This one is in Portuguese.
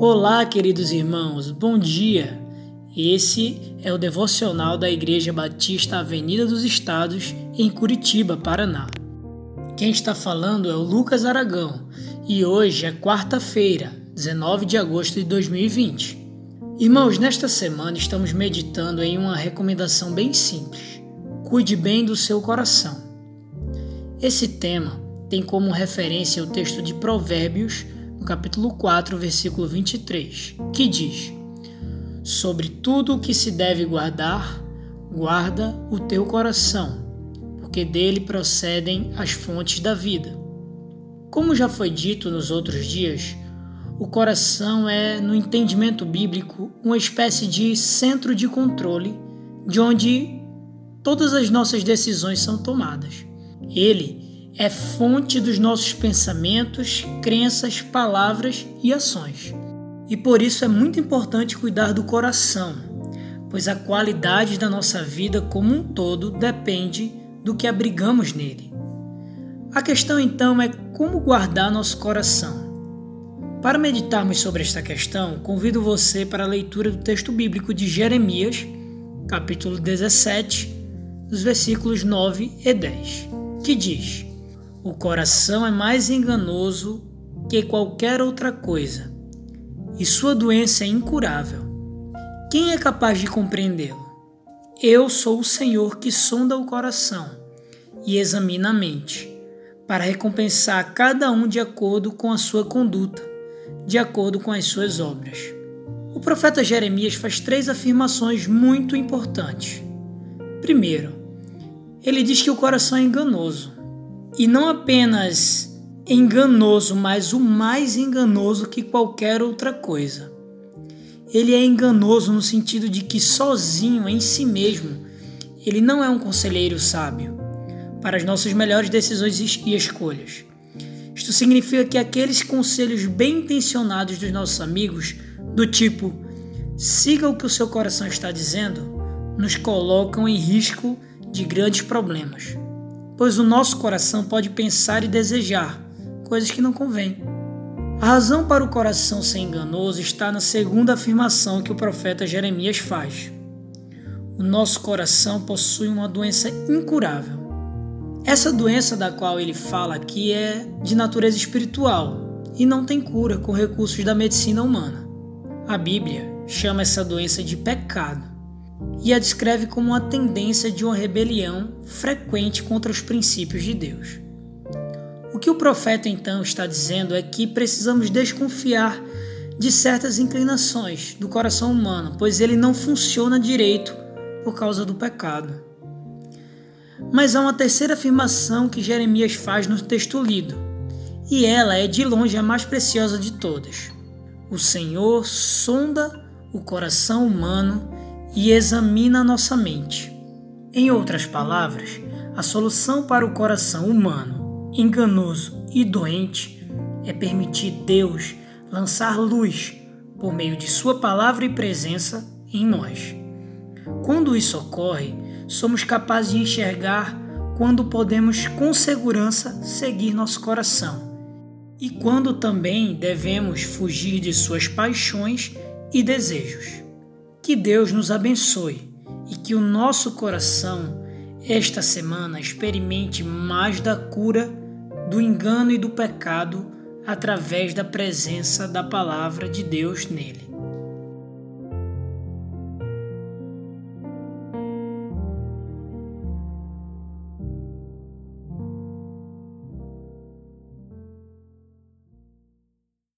Olá, queridos irmãos, bom dia. Esse é o devocional da Igreja Batista Avenida dos Estados, em Curitiba, Paraná. Quem está falando é o Lucas Aragão e hoje é quarta-feira, 19 de agosto de 2020. Irmãos, nesta semana estamos meditando em uma recomendação bem simples: cuide bem do seu coração. Esse tema tem como referência o texto de Provérbios, no capítulo 4, versículo 23, que diz: Sobre tudo o que se deve guardar, guarda o teu coração, porque dele procedem as fontes da vida. Como já foi dito nos outros dias, o coração é, no entendimento bíblico, uma espécie de centro de controle de onde todas as nossas decisões são tomadas. Ele é fonte dos nossos pensamentos, crenças, palavras e ações. E por isso é muito importante cuidar do coração, pois a qualidade da nossa vida como um todo depende do que abrigamos nele. A questão então é como guardar nosso coração. Para meditarmos sobre esta questão, convido você para a leitura do texto bíblico de Jeremias, capítulo 17, dos versículos 9 e 10, que diz: o coração é mais enganoso que qualquer outra coisa, e sua doença é incurável. Quem é capaz de compreendê-lo? Eu sou o Senhor que sonda o coração e examina a mente, para recompensar cada um de acordo com a sua conduta, de acordo com as suas obras. O profeta Jeremias faz três afirmações muito importantes. Primeiro, ele diz que o coração é enganoso e não apenas enganoso, mas o mais enganoso que qualquer outra coisa. Ele é enganoso no sentido de que sozinho em si mesmo ele não é um conselheiro sábio para as nossas melhores decisões e escolhas. Isto significa que aqueles conselhos bem intencionados dos nossos amigos, do tipo siga o que o seu coração está dizendo, nos colocam em risco de grandes problemas pois o nosso coração pode pensar e desejar coisas que não convêm. A razão para o coração ser enganoso está na segunda afirmação que o profeta Jeremias faz. O nosso coração possui uma doença incurável. Essa doença da qual ele fala aqui é de natureza espiritual e não tem cura com recursos da medicina humana. A Bíblia chama essa doença de pecado e a descreve como uma tendência de uma rebelião frequente contra os princípios de Deus. O que o profeta então está dizendo é que precisamos desconfiar de certas inclinações do coração humano, pois ele não funciona direito por causa do pecado. Mas há uma terceira afirmação que Jeremias faz no texto lido, e ela é de longe a mais preciosa de todas. O Senhor sonda o coração humano e examina a nossa mente. Em outras palavras, a solução para o coração humano, enganoso e doente é permitir Deus lançar luz por meio de Sua palavra e presença em nós. Quando isso ocorre, somos capazes de enxergar quando podemos com segurança seguir nosso coração e quando também devemos fugir de suas paixões e desejos. Que Deus nos abençoe e que o nosso coração, esta semana, experimente mais da cura do engano e do pecado através da presença da palavra de Deus nele.